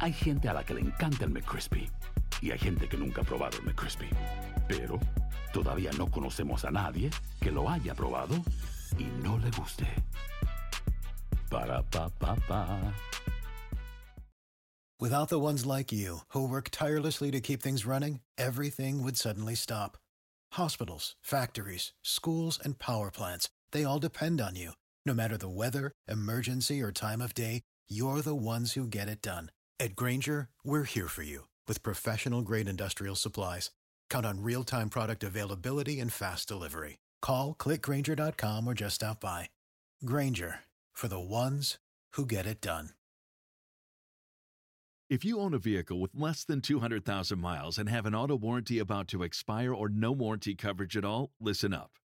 Hay gente a la que le encanta el McCrispy y hay gente que nunca ha probado el McCrispy. Pero todavía no conocemos a nadie que lo haya probado y no le guste. Para pa pa pa. Without the ones like you who work tirelessly to keep things running, everything would suddenly stop. Hospitals, factories, schools, and power plants, they all depend on you. No matter the weather, emergency, or time of day, you're the ones who get it done. At Granger, we're here for you with professional grade industrial supplies. Count on real time product availability and fast delivery. Call clickgranger.com or just stop by. Granger for the ones who get it done. If you own a vehicle with less than 200,000 miles and have an auto warranty about to expire or no warranty coverage at all, listen up.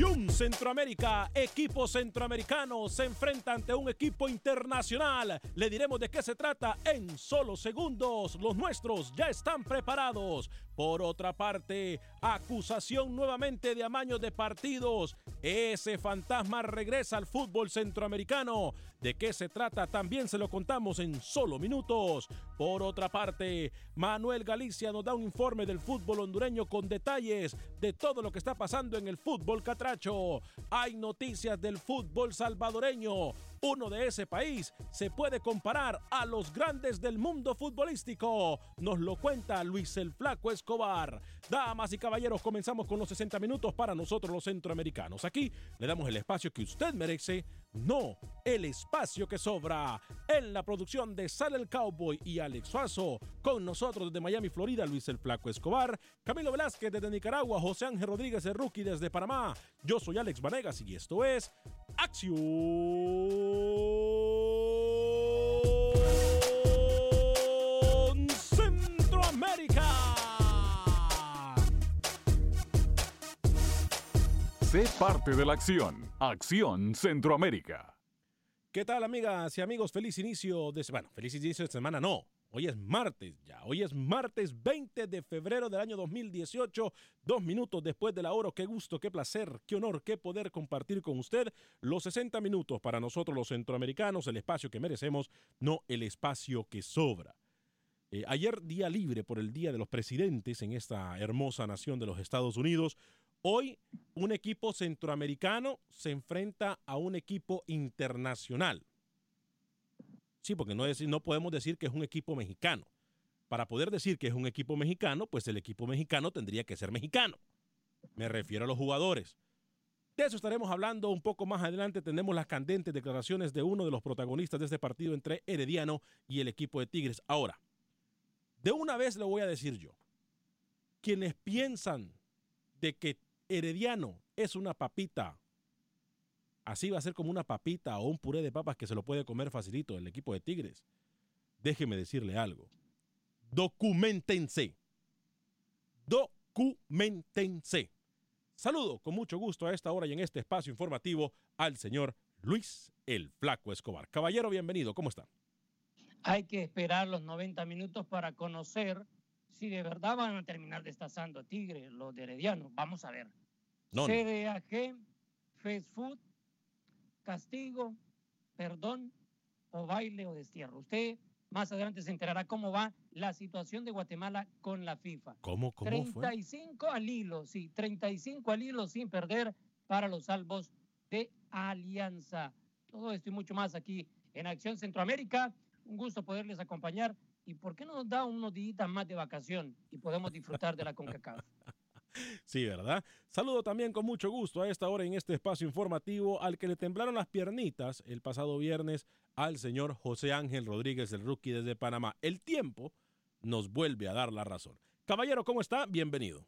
Acción Centroamérica, equipo centroamericano se enfrenta ante un equipo internacional. Le diremos de qué se trata en solo segundos. Los nuestros ya están preparados. Por otra parte, acusación nuevamente de amaño de partidos. Ese fantasma regresa al fútbol centroamericano. ¿De qué se trata? También se lo contamos en solo minutos. Por otra parte, Manuel Galicia nos da un informe del fútbol hondureño con detalles de todo lo que está pasando en el fútbol catracho. Hay noticias del fútbol salvadoreño. Uno de ese país se puede comparar a los grandes del mundo futbolístico. Nos lo cuenta Luis el Flaco Escobar. Damas y caballeros, comenzamos con los 60 minutos para nosotros los centroamericanos. Aquí le damos el espacio que usted merece, no el espacio que sobra. En la producción de Sal el Cowboy y Alex Suazo, con nosotros desde Miami, Florida, Luis el Flaco Escobar, Camilo Velázquez desde Nicaragua, José Ángel Rodríguez el Rookie desde Panamá. Yo soy Alex Vanegas y esto es Acción Sé parte de la acción. Acción Centroamérica. ¿Qué tal, amigas y amigos? Feliz inicio de semana. Feliz inicio de semana, no. Hoy es martes ya. Hoy es martes 20 de febrero del año 2018. Dos minutos después de la. Qué gusto, qué placer, qué honor, qué poder compartir con usted los 60 minutos para nosotros los centroamericanos, el espacio que merecemos, no el espacio que sobra. Eh, ayer día libre por el Día de los Presidentes en esta hermosa nación de los Estados Unidos. Hoy un equipo centroamericano se enfrenta a un equipo internacional. Sí, porque no, podemos decir que es un equipo mexicano. Para poder decir que es un equipo mexicano, pues el equipo mexicano tendría que ser mexicano. Me refiero a los jugadores. De eso estaremos hablando un poco más adelante. Tenemos las candentes declaraciones de uno de los protagonistas de este partido entre Herediano y el equipo de Tigres. Ahora, de una vez lo voy a decir yo. Quienes piensan de que Herediano es una papita Así va a ser como una papita o un puré de papas que se lo puede comer facilito el equipo de Tigres. Déjeme decirle algo. Documentense. Documentense. Saludo con mucho gusto a esta hora y en este espacio informativo al señor Luis el Flaco Escobar. Caballero, bienvenido. ¿Cómo está? Hay que esperar los 90 minutos para conocer si de verdad van a terminar destazando a Tigre, los de Herediano. Vamos a ver. CDAG, Fast Food, castigo, perdón o baile o destierro. Usted más adelante se enterará cómo va la situación de Guatemala con la FIFA. ¿Cómo, cómo 35 fue? al hilo, sí, 35 al hilo sin perder para los salvos de Alianza. Todo esto y mucho más aquí en Acción Centroamérica. Un gusto poderles acompañar. ¿Y por qué no nos da unos días más de vacación y podemos disfrutar de la CONCACAF? Sí, ¿verdad? Saludo también con mucho gusto a esta hora en este espacio informativo al que le temblaron las piernitas el pasado viernes al señor José Ángel Rodríguez, el rookie desde Panamá. El tiempo nos vuelve a dar la razón. Caballero, ¿cómo está? Bienvenido.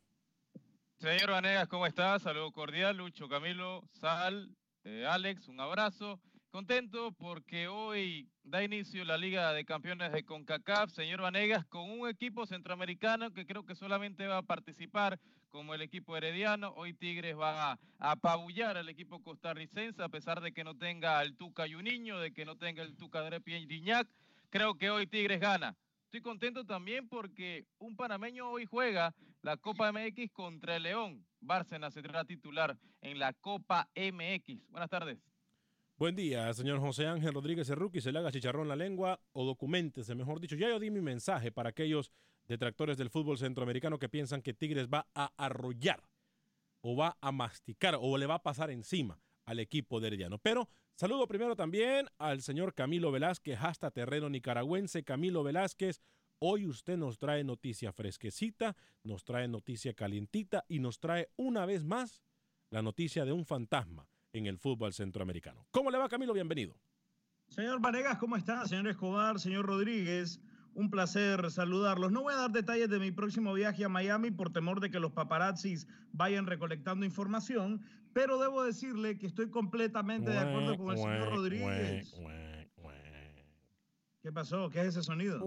Señor Vanegas, ¿cómo está? Saludo cordial, Lucho, Camilo, Sal, eh, Alex, un abrazo. Contento porque hoy da inicio la Liga de Campeones de CONCACAF, señor Vanegas, con un equipo centroamericano que creo que solamente va a participar como el equipo herediano. Hoy Tigres va a apabullar al equipo costarricense, a pesar de que no tenga el Tuca y un niño, de que no tenga el Tuca Riñac. Creo que hoy Tigres gana. Estoy contento también porque un panameño hoy juega la Copa MX contra el León. Bárcenas será titular en la Copa MX. Buenas tardes. Buen día, señor José Ángel Rodríguez Cerruqui. Se le haga chicharrón la lengua o documentese, mejor dicho. Ya yo di mi mensaje para aquellos detractores del fútbol centroamericano que piensan que Tigres va a arrollar o va a masticar o le va a pasar encima al equipo de Herediano. Pero saludo primero también al señor Camilo Velázquez, hasta terreno nicaragüense. Camilo Velázquez, hoy usted nos trae noticia fresquecita, nos trae noticia calientita y nos trae una vez más la noticia de un fantasma en el fútbol centroamericano. ¿Cómo le va Camilo? Bienvenido. Señor Vanegas, ¿cómo está? Señor Escobar, señor Rodríguez, un placer saludarlos. No voy a dar detalles de mi próximo viaje a Miami por temor de que los paparazzis vayan recolectando información, pero debo decirle que estoy completamente de acuerdo con el señor Rodríguez. ¿Qué pasó? ¿Qué es ese sonido?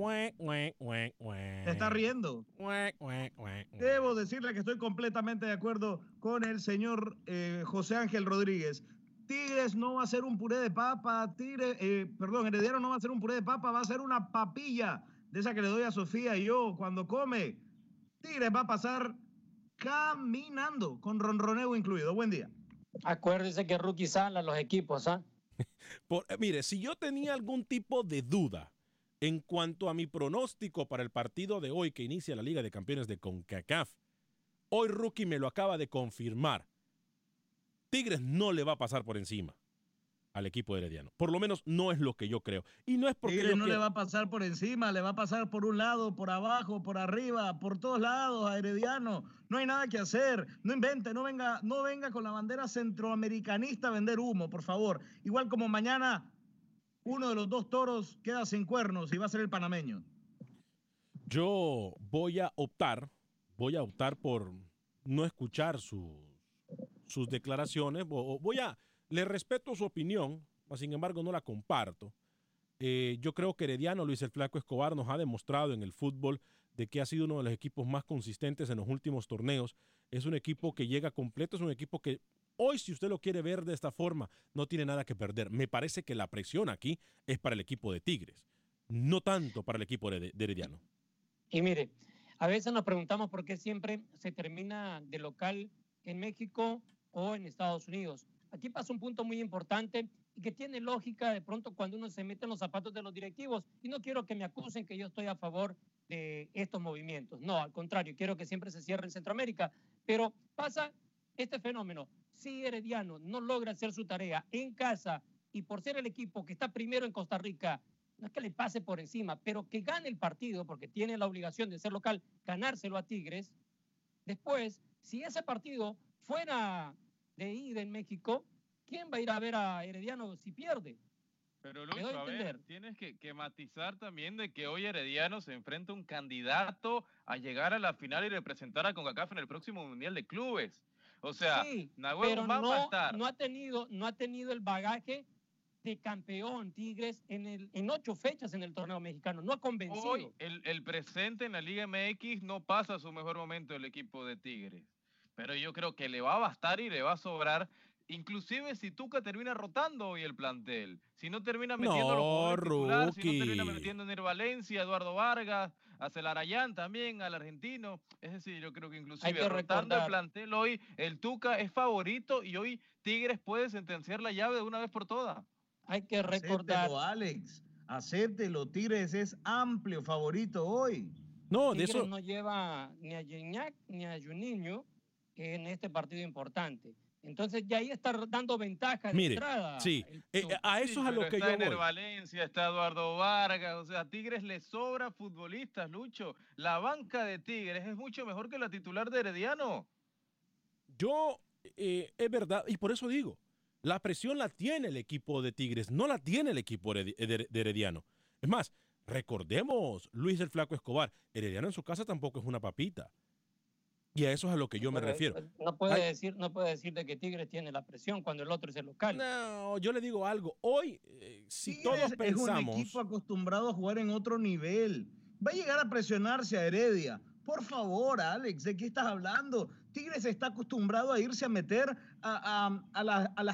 ¿Te está riendo? Debo decirle que estoy completamente de acuerdo con el señor eh, José Ángel Rodríguez. Tigres no va a ser un puré de papa, Tigres, eh, perdón, Heredero no va a ser un puré de papa, va a ser una papilla de esa que le doy a Sofía y yo cuando come. Tigres va a pasar caminando, con ronroneo incluido. Buen día. Acuérdese que rookie sale a los equipos, ¿ah? Eh, mire, si yo tenía algún tipo de duda en cuanto a mi pronóstico para el partido de hoy que inicia la Liga de Campeones de CONCACAF, hoy Rookie me lo acaba de confirmar. Tigres no le va a pasar por encima al equipo herediano. Por lo menos no es lo que yo creo. Y no es porque no le va a pasar por encima, le va a pasar por un lado, por abajo, por arriba, por todos lados a Herediano. No hay nada que hacer. No invente, no venga, no venga con la bandera centroamericanista a vender humo, por favor. Igual como mañana uno de los dos toros queda sin cuernos y va a ser el panameño. Yo voy a optar, voy a optar por no escuchar sus declaraciones. Voy a le respeto su opinión, sin embargo no la comparto. Eh, yo creo que Herediano, Luis el Flaco Escobar, nos ha demostrado en el fútbol de que ha sido uno de los equipos más consistentes en los últimos torneos. Es un equipo que llega completo, es un equipo que hoy, si usted lo quiere ver de esta forma, no tiene nada que perder. Me parece que la presión aquí es para el equipo de Tigres, no tanto para el equipo de Herediano. Y mire, a veces nos preguntamos por qué siempre se termina de local en México o en Estados Unidos. Aquí pasa un punto muy importante y que tiene lógica de pronto cuando uno se mete en los zapatos de los directivos. Y no quiero que me acusen que yo estoy a favor de estos movimientos. No, al contrario, quiero que siempre se cierre en Centroamérica. Pero pasa este fenómeno. Si Herediano no logra hacer su tarea en casa y por ser el equipo que está primero en Costa Rica, no es que le pase por encima, pero que gane el partido, porque tiene la obligación de ser local, ganárselo a Tigres. Después, si ese partido fuera de ida en México, ¿quién va a ir a ver a Herediano si pierde? Pero Lucho, a, ver, tienes que, matizar también de que hoy Herediano se enfrenta a un candidato a llegar a la final y representar a CONCACAF en el próximo Mundial de Clubes. O sea, sí, pero no, no, ha tenido, no ha tenido el bagaje de campeón Tigres en, el, en ocho fechas en el torneo mexicano. No ha convencido. Hoy el, el presente en la Liga MX no pasa su mejor momento el equipo de Tigres pero yo creo que le va a bastar y le va a sobrar. Inclusive si Tuca termina rotando hoy el plantel, si no termina metiendo no, los si no termina metiendo en el Valencia, Eduardo Vargas, a Celarayán también, al argentino. Es decir, yo creo que inclusive rotando el plantel hoy, el Tuca es favorito y hoy Tigres puede sentenciar la llave de una vez por todas. Hay que recordar. Acéptelo, Alex. Acéptelo, Tigres es amplio favorito hoy. No, de eso. no lleva ni a Gignac ni a Juninho en este partido importante. Entonces ya ahí está dando ventaja de entrada. Sí, eh, a eso es a lo que yo voy. Valencia, está Eduardo Vargas, o sea, a Tigres le sobra futbolistas, Lucho. La banca de Tigres es mucho mejor que la titular de Herediano. yo, eh, es verdad, y por eso digo, la presión la tiene el equipo de Tigres, no la tiene el equipo de Herediano. Es más, recordemos, Luis el Flaco Escobar, Herediano en su casa tampoco es una papita. Y a eso es a lo que yo me refiero. No puede, decir, no puede decir de que Tigres tiene la presión cuando el otro es el local. No, yo le digo algo. Hoy, eh, si todos pensamos... es un equipo acostumbrado a jugar en otro nivel. Va a llegar a presionarse a Heredia. Por favor, Alex, ¿de qué estás hablando? Tigres está acostumbrado a irse a meter a, a, a la, a la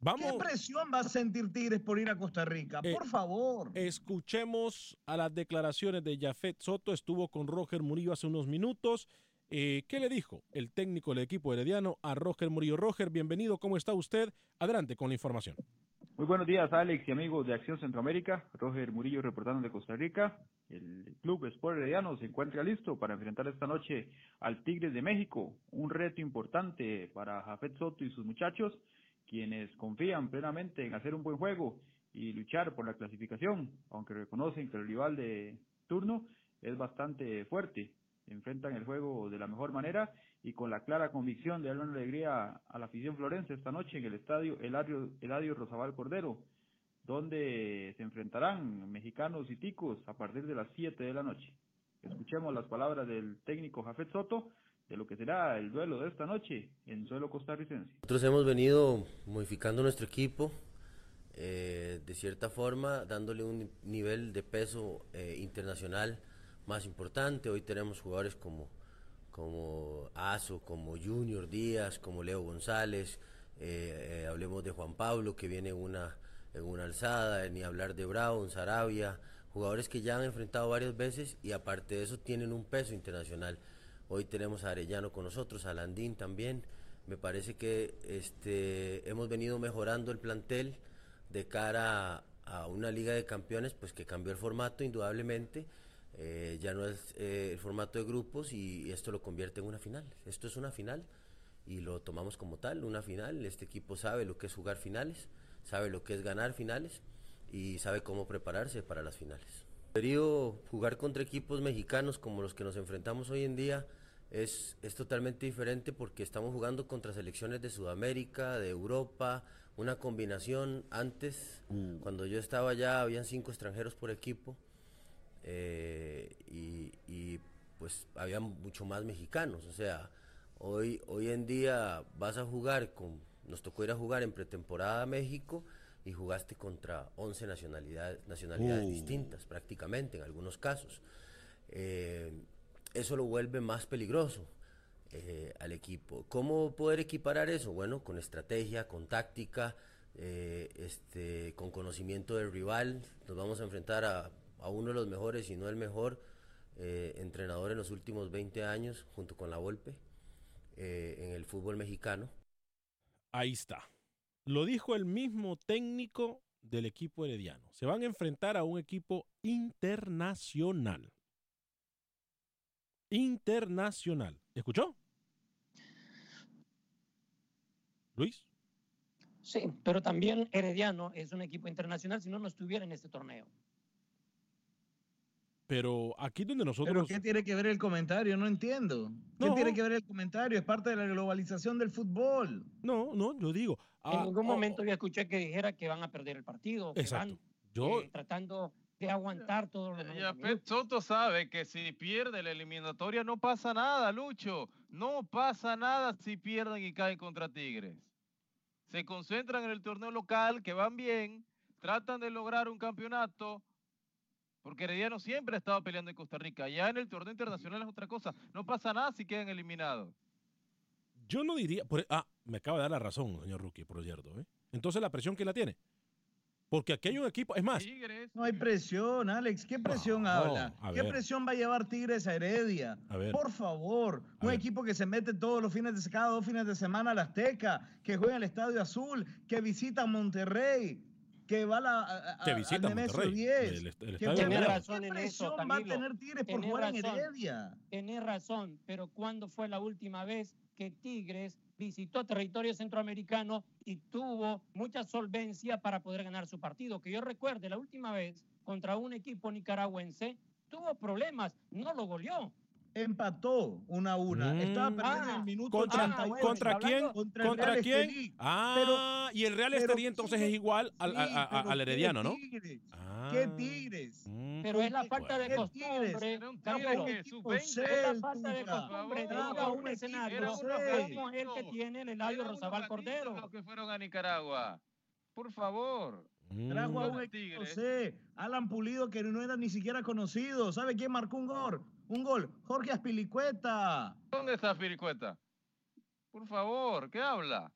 ¿Qué presión va a sentir Tigres por ir a Costa Rica? Eh, por favor. Escuchemos a las declaraciones de Jafet Soto. Estuvo con Roger Murillo hace unos minutos. Eh, ¿Qué le dijo el técnico del equipo herediano a Roger Murillo? Roger, bienvenido. ¿Cómo está usted? Adelante con la información. Muy buenos días, Alex y amigos de Acción Centroamérica. Roger Murillo reportando de Costa Rica. El Club Sport Herediano se encuentra listo para enfrentar esta noche al Tigres de México. Un reto importante para Jafet Soto y sus muchachos quienes confían plenamente en hacer un buen juego y luchar por la clasificación, aunque reconocen que el rival de turno es bastante fuerte. Enfrentan el juego de la mejor manera y con la clara convicción de darle una alegría a la afición florense esta noche en el estadio Eladio, Eladio Rosabal Cordero, donde se enfrentarán mexicanos y ticos a partir de las 7 de la noche. Escuchemos las palabras del técnico Jafet Soto, de lo que será el duelo de esta noche en suelo costarricense. Nosotros hemos venido modificando nuestro equipo, eh, de cierta forma, dándole un nivel de peso eh, internacional más importante. Hoy tenemos jugadores como, como Aso, como Junior Díaz, como Leo González, eh, hablemos de Juan Pablo, que viene una, en una alzada, ni hablar de Brown, Sarabia, jugadores que ya han enfrentado varias veces y aparte de eso tienen un peso internacional. Hoy tenemos a Arellano con nosotros, a Landín también. Me parece que este, hemos venido mejorando el plantel de cara a, una liga de campeones, pues que cambió el formato indudablemente. Eh, ya no es eh, el formato de grupos y, esto lo convierte en una final. Esto es una final y lo tomamos como tal, una final. Este equipo sabe lo que es jugar finales, sabe lo que es ganar finales y sabe cómo prepararse para las finales. Querido jugar contra equipos mexicanos como los que nos enfrentamos hoy en día es, es totalmente diferente porque estamos jugando contra selecciones de Sudamérica, de Europa, una combinación. Antes, mm. cuando yo estaba allá, habían cinco extranjeros por equipo eh, y, pues había mucho más mexicanos. O sea, hoy, hoy en día vas a jugar con, nos tocó ir a jugar en pretemporada a México y jugaste contra 11 nacionalidades, nacionalidades uh. distintas prácticamente en algunos casos. Eh, eso lo vuelve más peligroso eh, al equipo. ¿Cómo poder equiparar eso? Bueno, con estrategia, con táctica, eh, este, con conocimiento del rival. Nos vamos a enfrentar a, uno de los mejores, si no el mejor, eh, entrenador en los últimos 20 años, junto con la Volpe, en el fútbol mexicano. Ahí está. Lo dijo el mismo técnico del equipo herediano. Se van a enfrentar a un equipo internacional internacional. ¿Escuchó? Luis. Sí, pero también Herediano es un equipo internacional, si no, no estuviera en este torneo. Pero aquí donde nosotros... ¿Pero qué tiene que ver el comentario? No entiendo. ¿Qué tiene que ver el comentario? Es parte de la globalización del fútbol. No, no, yo digo... en ah, ningún momento yo escuché que dijera que van a perder el partido. Exacto. yo... Eh, tratando de aguantar todo lo Ya Soto sabe que si pierde la eliminatoria no pasa nada, Lucho. No pasa nada si pierden y caen contra Tigres. Se concentran en el torneo local, que van bien, tratan de lograr un campeonato, porque Herediano siempre ha estado peleando en Costa Rica. Ya en el torneo internacional es otra cosa. No pasa nada si quedan eliminados. Yo no diría. ah, me acaba de dar la razón, señor Rookie, por cierto. ¿eh? Entonces, ¿la presión que la tiene? Porque aquí hay un equipo, es más. No hay presión, Alex. ¿Qué presión habla? ¿Qué presión va a llevar Tigres a Heredia? Por favor, un equipo que se mete todos los fines de cada dos fines de semana a la Azteca, que juega en el Estadio Azul, que visita Monterrey, que va a la que visita Monterrey, 10. ¿Qué razón en eso, va a tener Tigres por jugar en Heredia? Tenés razón, pero ¿cuándo fue la última vez que Tigres visitó territorio centroamericano y tuvo mucha solvencia para poder ganar su partido. Que yo recuerde, la última vez contra un equipo nicaragüense tuvo problemas, no lo goleó, empató una a una. Estaba perdiendo en el ah, minuto ¿Contra, ¿contra quién? Contra, quién? Ah, y el Real Estelí entonces es igual al, al Herediano, ¿no? ¿Qué ah, Tigres? Mm, pero es la falta de costumbre. Es la falta de costumbre. Trajo un escenario como el que tiene el Eladio Rosabal Cordero. Los que fueron a Nicaragua. Por favor. Trajo a un José, Alan Pulido, que no era ni siquiera conocido. ¿Sabe quién marcó un gol? Un gol. Jorge Aspilicueta. ¿Dónde está Aspilicueta? Por favor, ¿qué habla?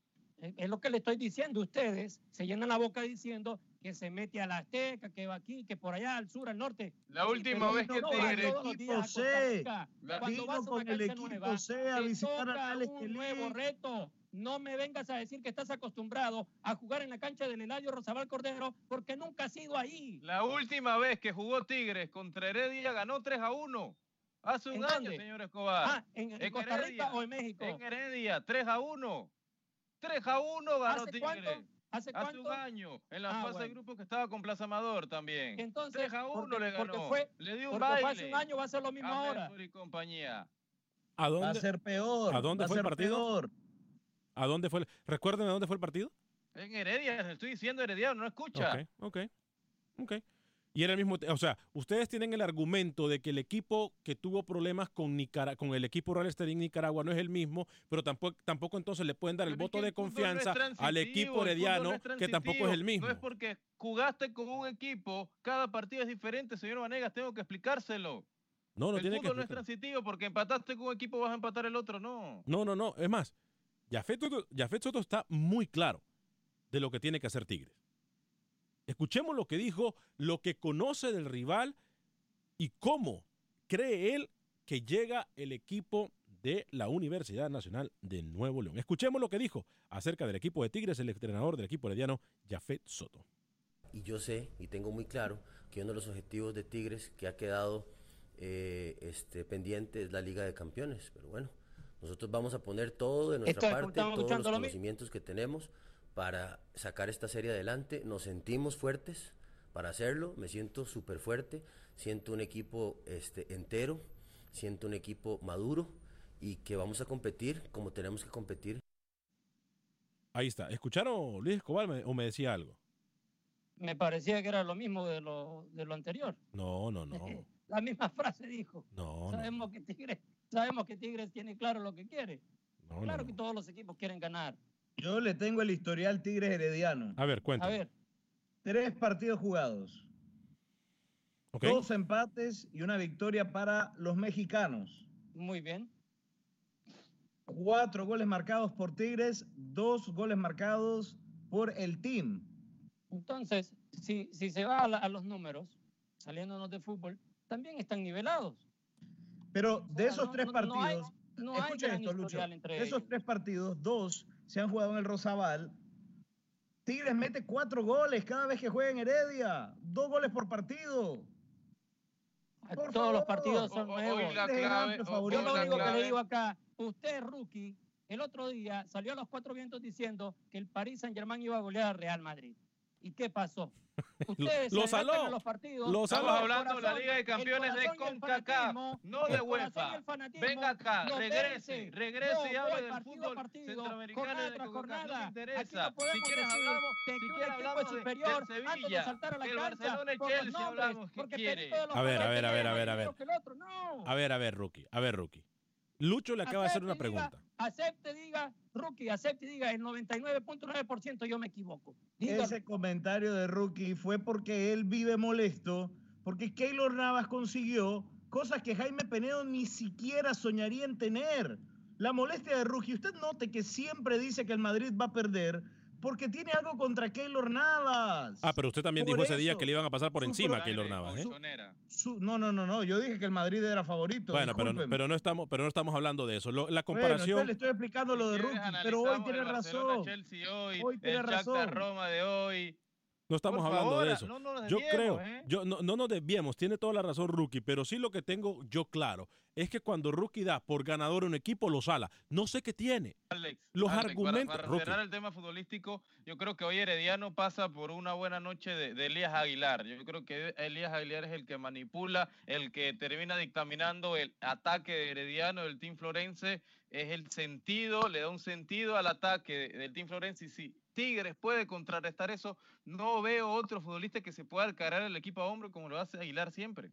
Es lo que le estoy diciendo. Ustedes se llenan la boca diciendo que se mete a la Azteca, que va aquí, que por allá al sur, al norte. La última vez que Tigre equipo C, vino con el equipo C a visitar a Alex un nuevo reto. No me vengas a decir que estás acostumbrado a jugar en la cancha del Eladio Rosabal Cordero porque nunca has ido ahí. La última vez que jugó Tigres contra Heredia ganó 3 a 1. Hace un año, señor Escobar. Ah, ¿en, Costa Rica o en México? En Heredia, 3 a 1. 3 a 1 ganó Tigres. ¿Hace, ¿Hace un año, en la ah, fase de grupo que estaba con Plaza Amador también. Entonces, 3 a 1 le ganó. Fue, le dio un baile. hace un año va a ser lo mismo ahora. Y compañía. ¿A dónde, va a ser peor. ¿A dónde fue el partido? Peor. ¿A dónde fue? Recuerden a dónde fue el partido. En Heredia, estoy diciendo Heredia, no escucha. Ok, ok, ok. Y era el mismo, o sea, ustedes tienen el argumento de que el equipo que tuvo problemas con, con el equipo Real Estelí en Nicaragua no es el mismo, pero tampoco, tampoco entonces le pueden dar el voto de confianza al equipo herediano, que tampoco es el mismo. No es porque jugaste con un equipo, cada partido es diferente, señor Vanegas, tengo que explicárselo. No, no el tiene fútbol no es transitivo porque empataste con un equipo vas a empatar el otro, no. No, no, no, es más, Jafet Soto, está muy claro de lo que tiene que hacer Tigres. Escuchemos lo que dijo, lo que conoce del rival y cómo cree él que llega el equipo de la Universidad Nacional de Nuevo León. Escuchemos lo que dijo acerca del equipo de Tigres, el entrenador del equipo herediano, Jafet Soto. Y yo sé y tengo muy claro que uno de los objetivos de Tigres que ha quedado eh, este, pendiente es la Liga de Campeones. Pero bueno, nosotros vamos a poner todo de nuestra parte, todos los conocimientos que tenemos para sacar esta serie adelante. Nos sentimos fuertes para hacerlo, me siento súper fuerte, siento un equipo este, entero, siento un equipo maduro y que vamos a competir como tenemos que competir. Ahí está. ¿Escucharon Luis Escobar o me decía algo? Me parecía que era lo mismo de lo, de lo anterior. No, no, no. La misma frase dijo. No. Sabemos que Tigres Sabemos que Tigres tiene claro lo que quiere. claro que todos los equipos quieren ganar. Yo le tengo el historial Tigres Herediano. A ver, cuéntame. A ver. Tres partidos jugados. Dos empates y una victoria para los mexicanos. Muy bien. Cuatro goles marcados por Tigres, dos goles marcados por el team. Entonces, si, si se va a, a los números, saliéndonos de fútbol, también están nivelados. Pero de esos tres partidos, escuchen esto, Lucho, de esos tres partidos, dos se han jugado en el Rosabal. Tigres mete cuatro goles cada vez que juega en Heredia, dos goles por partido. Todos los partidos son nuevos. Yo lo único que le digo acá, usted rookie, el otro día salió a los cuatro vientos diciendo que el Paris Saint Germain iba a golear al Real Madrid. ¿Y qué pasó? Ustedes lo saló. Los partidos, lo Estamos hablando de la Liga de Campeones de CONCACAF, no de UEFA. Venga acá, regrese, regrese y hable del fútbol centroamericano de CONCACAF. No interesa. Si quieres hablamos, si quieres hablamos de, superior del Sevilla, el Barcelona y Chelsea hablamos. ¿Qué quiere? A ver, a ver, a ver, a ver, a ver. A ver, a ver, Rookie, a ver, Rookie. Lucho le acaba de hacer una pregunta. acepte, diga, Rookie, acepte, diga, el 99.9% yo me equivoco. Ese comentario de Rookie fue porque él vive molesto, porque Keylor Navas consiguió cosas que Jaime Penedo ni siquiera soñaría en tener. La molestia de Rookie, usted note que siempre dice que el Madrid va a perder, porque tiene algo contra Keylor Navas. Ah, pero usted también dijo ese día que le iban a pasar por encima a Keylor Navas. ¿eh? no, no, no, no. Yo dije que el Madrid era favorito. Bueno, pero, pero, no estamos, pero no estamos hablando de eso. la comparación. le estoy explicando lo de Rookie, pero hoy tiene razón. hoy, tiene razón. Roma de hoy. No estamos hablando de eso. yo creo, ¿eh? yo no, no nos desviemos, tiene toda la razón Rookie, pero sí lo que tengo yo claro es que cuando Rookie da por ganador un equipo, lo sala. No sé qué tiene. Alex, Los Alex, argumentos. Para, para cerrar el tema futbolístico, yo creo que hoy Herediano pasa por una buena noche de, de, Elías Aguilar. Yo creo que Elías Aguilar es el que manipula, el que termina dictaminando el ataque de Herediano, del Team Florense. Es el sentido, le da un sentido al ataque del Team Florense. Y si Tigres puede contrarrestar eso, no veo otro futbolista que se pueda cargar el equipo a hombro como lo hace Aguilar siempre.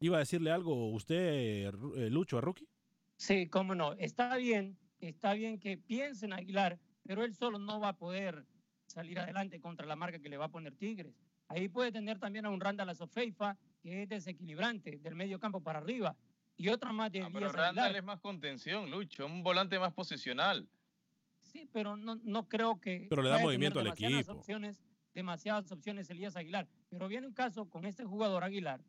¿Iba a decirle algo usted, eh, Lucho, a Rookie? Sí, cómo no. Está bien, está bien que piensen Aguilar, pero él solo no va a poder salir adelante contra la marca que le va a poner Tigres. Ahí puede tener también a un Randall Azofeifa, que es desequilibrante, del medio campo para arriba. Y otra más de ah, Pero Randall es más contención, Lucho, un volante más posicional. Sí, pero no, no creo que... Pero le da movimiento al equipo. Opciones, demasiadas opciones Elías Aguilar. Pero viene un caso con este jugador Aguilar,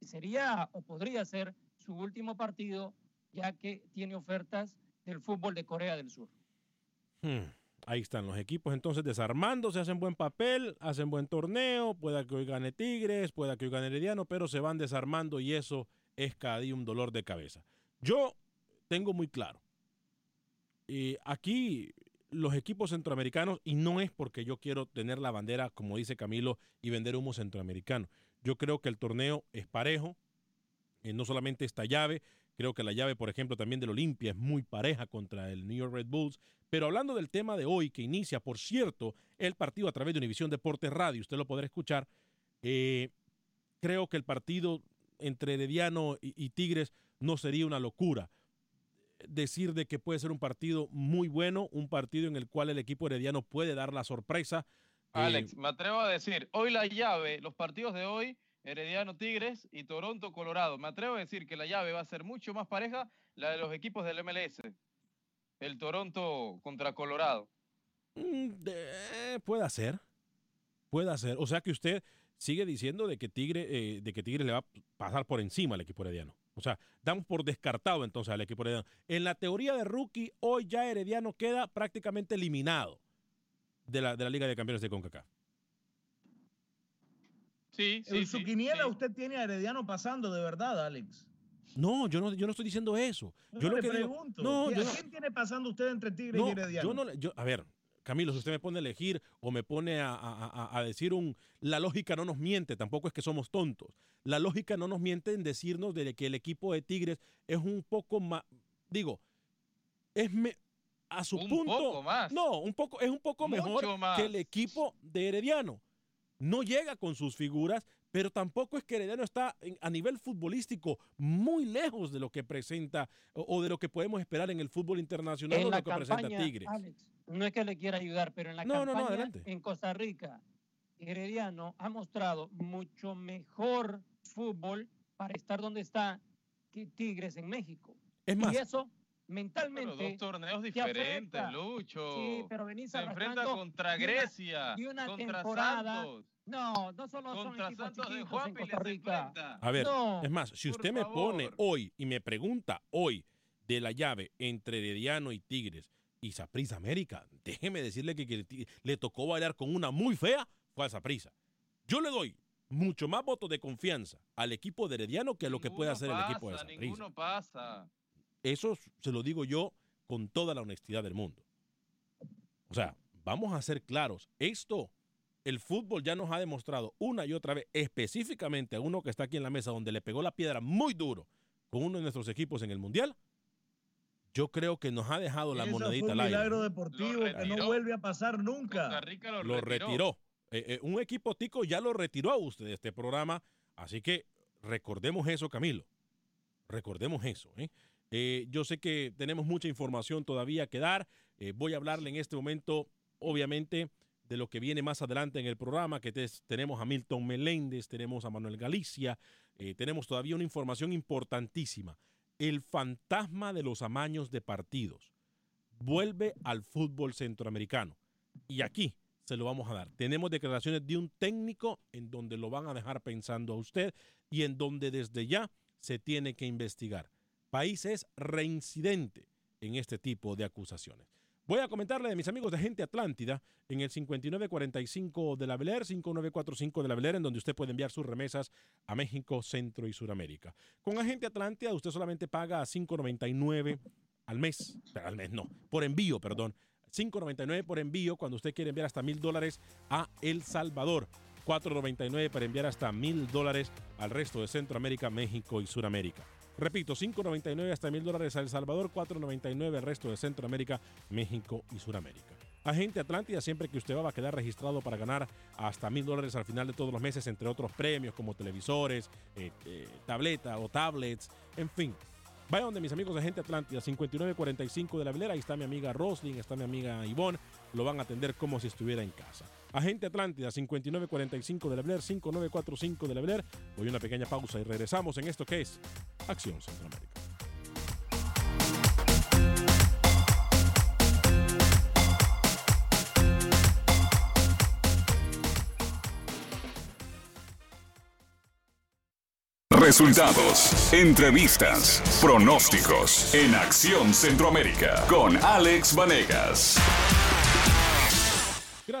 sería o podría ser su último partido, ya que tiene ofertas del fútbol de Corea del Sur. Hmm, ahí están los equipos entonces desarmándose, hacen buen papel, hacen buen torneo, pueda que hoy gane Tigres, pueda que hoy gane Herediano, pero se van desarmando y eso es cada día un dolor de cabeza. Yo tengo muy claro, y aquí los equipos centroamericanos, y no es porque yo quiero tener la bandera, como dice Camilo, y vender humo centroamericano. Yo creo que el torneo es parejo, eh, no solamente esta llave, creo que la llave, por ejemplo, también del Olimpia es muy pareja contra el New York Red Bulls. Pero hablando del tema de hoy, que inicia, por cierto, el partido a través de Univisión Deportes Radio, usted lo podrá escuchar, eh, creo que el partido entre Herediano y, y Tigres no sería una locura decir de que puede ser un partido muy bueno, un partido en el cual el equipo herediano puede dar la sorpresa. Alex, me atrevo a decir, hoy la llave, los partidos de hoy, Herediano Tigres y Toronto Colorado, me atrevo a decir que la llave va a ser mucho más pareja la de los equipos del MLS, el Toronto contra Colorado. Mm, puede ser, puede ser. O sea que usted sigue diciendo de que Tigre, eh, de que Tigre le va a pasar por encima al equipo herediano. O sea, damos por descartado entonces al equipo herediano. En la teoría de rookie, hoy ya Herediano queda prácticamente eliminado de la, de la Liga de Campeones de CONCACAF. Sí, sí. En su quiniela usted tiene a Herediano pasando, de verdad, Alex. No, yo no, yo no estoy diciendo eso. yo lo que pregunto. no, ¿A quién tiene pasando usted entre Tigres y Herediano? Yo no, yo, a ver, Camilo, si usted me pone a elegir o me pone a, decir un... La lógica no nos miente, tampoco es que somos tontos. La lógica no nos miente en decirnos de que el equipo de Tigres es un poco más... Digo, es a su punto... Poco más. No, un poco, es un poco mejor que el equipo de Herediano. No llega con sus figuras, pero tampoco es que Herediano está a nivel futbolístico muy lejos de lo que presenta o, de lo que podemos esperar en el fútbol internacional o de lo que presenta Tigres no es que le quiera ayudar, pero en la campaña en Costa Rica, Herediano ha mostrado mucho mejor fútbol para estar donde está que Tigres en México. Es más, y eso mentalmente. Pero dos torneos diferentes, Lucho. Sí, pero venís Se enfrenta contra Grecia, y una, contra temporada. Santos. No, no solo contra son Santos de Juan en Costa Rica. A ver, es más, si usted me pone hoy y me pregunta hoy de la llave entre Herediano y Tigres, y Saprisa América. Déjeme decirle que, le tocó bailar con una muy fea, fue a Saprisa. Yo le doy mucho más votos de confianza al equipo de Herediano que a lo que puede hacer el equipo de Saprisa. Ninguno pasa. Eso se lo digo yo con toda la honestidad del mundo. O sea, vamos a ser claros. Esto, el fútbol ya nos ha demostrado una y otra vez, específicamente a uno que está aquí en la mesa, donde le pegó la piedra muy duro con uno de nuestros equipos en el Mundial, yo creo que nos ha dejado la monedita al aire. Un milagro deportivo que no vuelve a pasar nunca. lo, retiró. Eh, eh, un equipo tico ya lo retiró a usted de este programa, así que recordemos eso, Camilo. Recordemos eso. ¿eh? yo sé que tenemos mucha información todavía que dar. voy a hablarle en este momento, obviamente, de lo que viene más adelante en el programa, que tenemos a Milton Meléndez, tenemos a Manuel Galicia, tenemos todavía una información importantísima el fantasma de los amaños de partidos vuelve al fútbol centroamericano. Y aquí se lo vamos a dar. Tenemos declaraciones de un técnico en donde lo van a dejar pensando a usted y en donde desde ya se tiene que investigar. País es reincidente en este tipo de acusaciones. Voy a comentarle de mis amigos de Gente Atlántida en el 5945 de la Beler, 5945 de la Beler, en donde usted puede enviar sus remesas a México, Centro y Suramérica. Con Agente Atlántida usted solamente paga 5.99 al mes, al mes no, por envío, perdón. 5.99 por envío cuando usted quiere enviar hasta mil dólares a El Salvador. 4.99 para enviar hasta mil dólares al resto de Centroamérica, México y Suramérica. Repito, 5.99 hasta mil dólares a El Salvador, 4.99 al resto de Centroamérica, México y Suramérica. Agente Atlántida, siempre que usted va, va a quedar registrado para ganar hasta mil dólares al final de todos los meses, entre otros premios como televisores, eh, eh, tabletas o tablets, en fin. Vaya donde mis amigos de Agente Atlántida, 5945 de la Vilera, ahí está mi amiga Roslyn, está mi amiga Ivonne, lo van a atender como si estuviera en casa. Agente Atlántida 5945 de la Blair, 5945 de la Blair. Voy a una pequeña pausa y regresamos en esto que es Acción Centroamérica. Resultados, entrevistas, pronósticos en Acción Centroamérica con Alex Vanegas.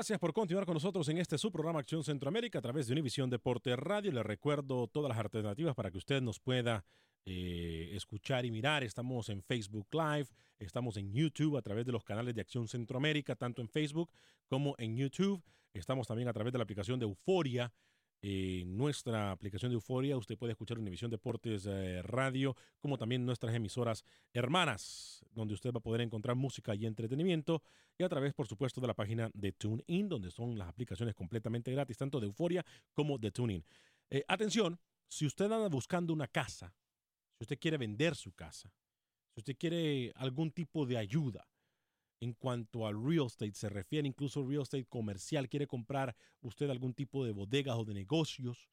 Gracias por continuar con nosotros en este su programa Acción Centroamérica a través de Univisión Deporte Radio. Le recuerdo todas las alternativas para que usted nos pueda eh, escuchar y mirar. Estamos en Facebook Live, estamos en YouTube a través de los canales de Acción Centroamérica, tanto en Facebook como en YouTube. Estamos también a través de la aplicación de Euforia en nuestra aplicación de Euforia usted puede escuchar Univisión Deportes eh, Radio, como también nuestras emisoras hermanas, donde usted va a poder encontrar música y entretenimiento, y a través, por supuesto, de la página de TuneIn, donde son las aplicaciones completamente gratis, tanto de Euforia como de TuneIn. Eh, atención, si usted anda buscando una casa, si usted quiere vender su casa, si usted quiere algún tipo de ayuda, en cuanto al real estate se refiere, incluso real estate comercial, quiere comprar usted algún tipo de bodegas o de negocios,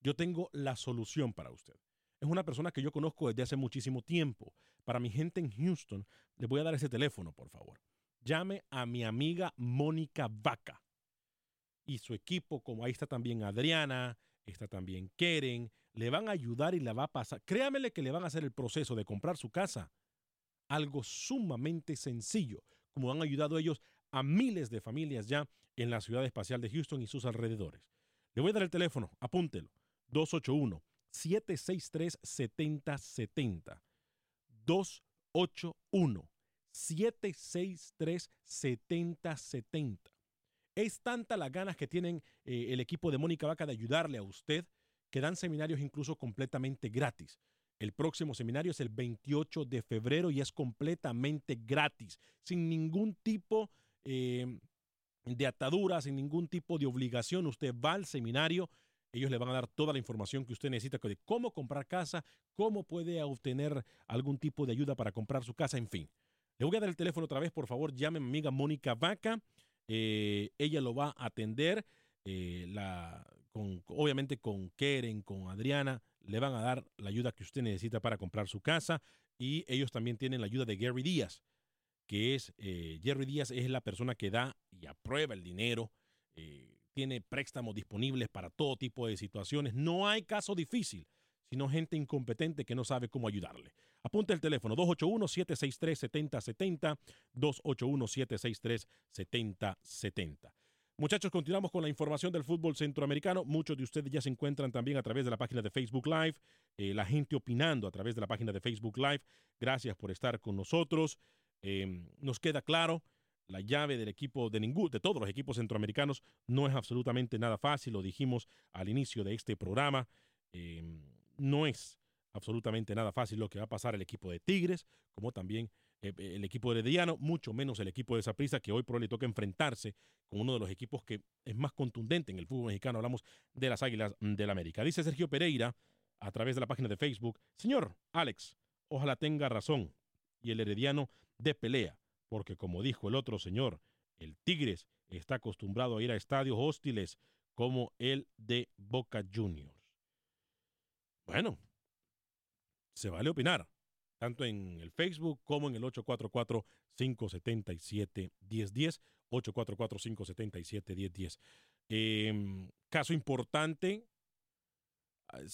yo tengo la solución para usted. Es una persona que yo conozco desde hace muchísimo tiempo. Para mi gente en Houston, le voy a dar ese teléfono, por favor. Llame a mi amiga Mónica Vaca y su equipo, como ahí está también Adriana, está también Keren, le van a ayudar y la va a pasar. Créamele que le van a hacer el proceso de comprar su casa algo sumamente sencillo como han ayudado ellos a miles de familias ya en la ciudad espacial de Houston y sus alrededores. Le voy a dar el teléfono, apúntelo, 281-763-7070. 281-763-7070. Es tanta las ganas que tienen eh, el equipo de Mónica Vaca de ayudarle a usted que dan seminarios incluso completamente gratis. El próximo seminario es el 28 de febrero y es completamente gratis, sin ningún tipo eh, de atadura, sin ningún tipo de obligación. Usted va al seminario, ellos le van a dar toda la información que usted necesita de cómo comprar casa, cómo puede obtener algún tipo de ayuda para comprar su casa, en fin. Le voy a dar el teléfono otra vez, por favor, llame a mi amiga Mónica Vaca. Eh, ella lo va a atender, eh, la, obviamente con Keren, con Adriana le van a dar la ayuda que usted necesita para comprar su casa y ellos también tienen la ayuda de Gary Díaz, que es, eh, Jerry Díaz es la persona que da y aprueba el dinero, eh, tiene préstamos disponibles para todo tipo de situaciones. No hay caso difícil, sino gente incompetente que no sabe cómo ayudarle. Apunte el teléfono 281-763-7070, 281-763-7070. Muchachos, continuamos con la información del fútbol centroamericano. Muchos de ustedes ya se encuentran también a través de la página de Facebook Live, eh, la gente opinando a través de la página de Facebook Live. Gracias por estar con nosotros. Em, nos queda claro, la llave del equipo de ningún, de todos los equipos centroamericanos no es absolutamente nada fácil. Lo dijimos al inicio de este programa. Em, no es absolutamente nada fácil lo que va a pasar el equipo de Tigres, como también el equipo Herediano, mucho menos el equipo de Zaprisa, que hoy por hoy toca enfrentarse con uno de los equipos que es más contundente en el fútbol mexicano. Hablamos de las Águilas del América. Dice Sergio Pereira a través de la página de Facebook, señor Alex, ojalá tenga razón y el Herediano de pelea, porque como dijo el otro señor, el Tigres está acostumbrado a ir a estadios hostiles como el de Boca Juniors. Bueno, se vale opinar tanto en el Facebook como en el 844-577-1010. 844-577-1010. Em, caso importante,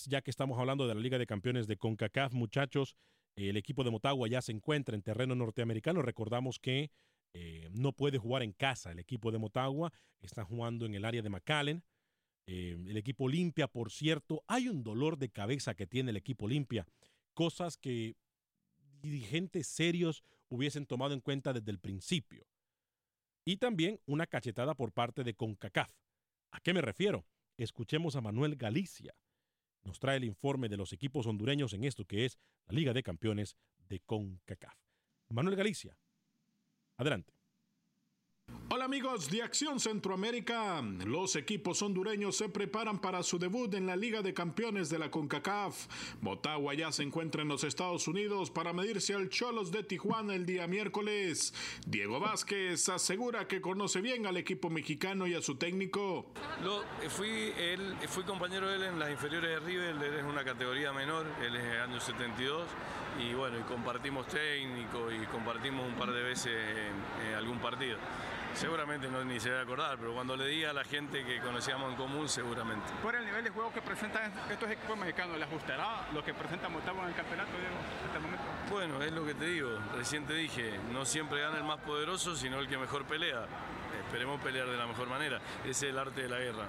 ya que estamos hablando de la Liga de Campeones de CONCACAF, muchachos, el equipo de Motagua ya se encuentra en terreno norteamericano. Recordamos que Eh, no puede jugar en casa el equipo de Motagua, está jugando en el área de McAllen. Eh, el equipo Olimpia, por cierto, hay un dolor de cabeza que tiene el equipo Olimpia, cosas que dirigentes serios hubiesen tomado en cuenta desde el principio. Y también una cachetada por parte de CONCACAF. ¿A qué me refiero? Escuchemos a Manuel Galicia. Nos trae el informe de los equipos hondureños en esto que es la Liga de Campeones de CONCACAF. Manuel Galicia, adelante. Amigos de Acción Centroamérica. Los equipos hondureños se preparan para su debut en la Liga de Campeones de la CONCACAF. Motagua ya se encuentra en los Estados Unidos para medirse al Cholos de Tijuana el día miércoles. Diego Vázquez asegura que conoce bien al equipo mexicano y a su técnico. Lo, fui, él, fui compañero de él en las inferiores de River, él es una categoría menor, él es año 72 y bueno, y compartimos técnico y compartimos un par de veces algún partido. Seguramente no ni se debe acordar, pero cuando le diga a la gente que conocíamos en común, seguramente. Por el nivel de juego que presentan estos equipos mexicanos, ¿le ajustará lo que presenta Motagua en el campeonato hasta el momento? Bueno, es lo que te digo. Recién te dije, no siempre gana el más poderoso, sino el que mejor pelea. Esperemos pelear de la mejor manera. Ese es el arte de la guerra.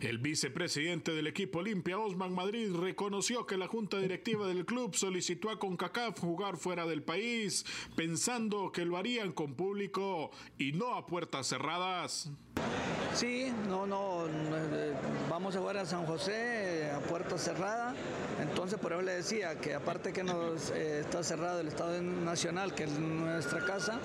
El vicepresidente del equipo Olimpia, Osman Madrid, reconoció que la junta directiva del club solicitó a CONCACAF jugar fuera del país, pensando que lo harían con público y no a puertas cerradas. Sí, no, no, eh, vamos a jugar a San José a puerta cerrada, entonces por eso le decía que aparte que nos eh, está cerrado el Estado Nacional, que es nuestra casa,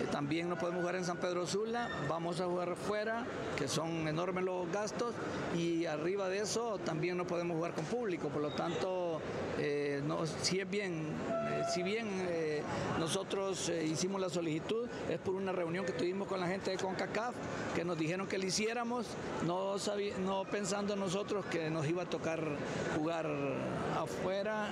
eh, también no podemos jugar en San Pedro Sula, vamos a jugar fuera, que son enormes los gastos, y arriba de eso también no podemos jugar con público, por lo tanto, no, si bien, si bien nosotros hicimos la solicitud, es por una reunión que tuvimos con la gente de CONCACAF, que nos dijeron que lo hiciéramos, no, no pensando nosotros que nos iba a tocar jugar afuera.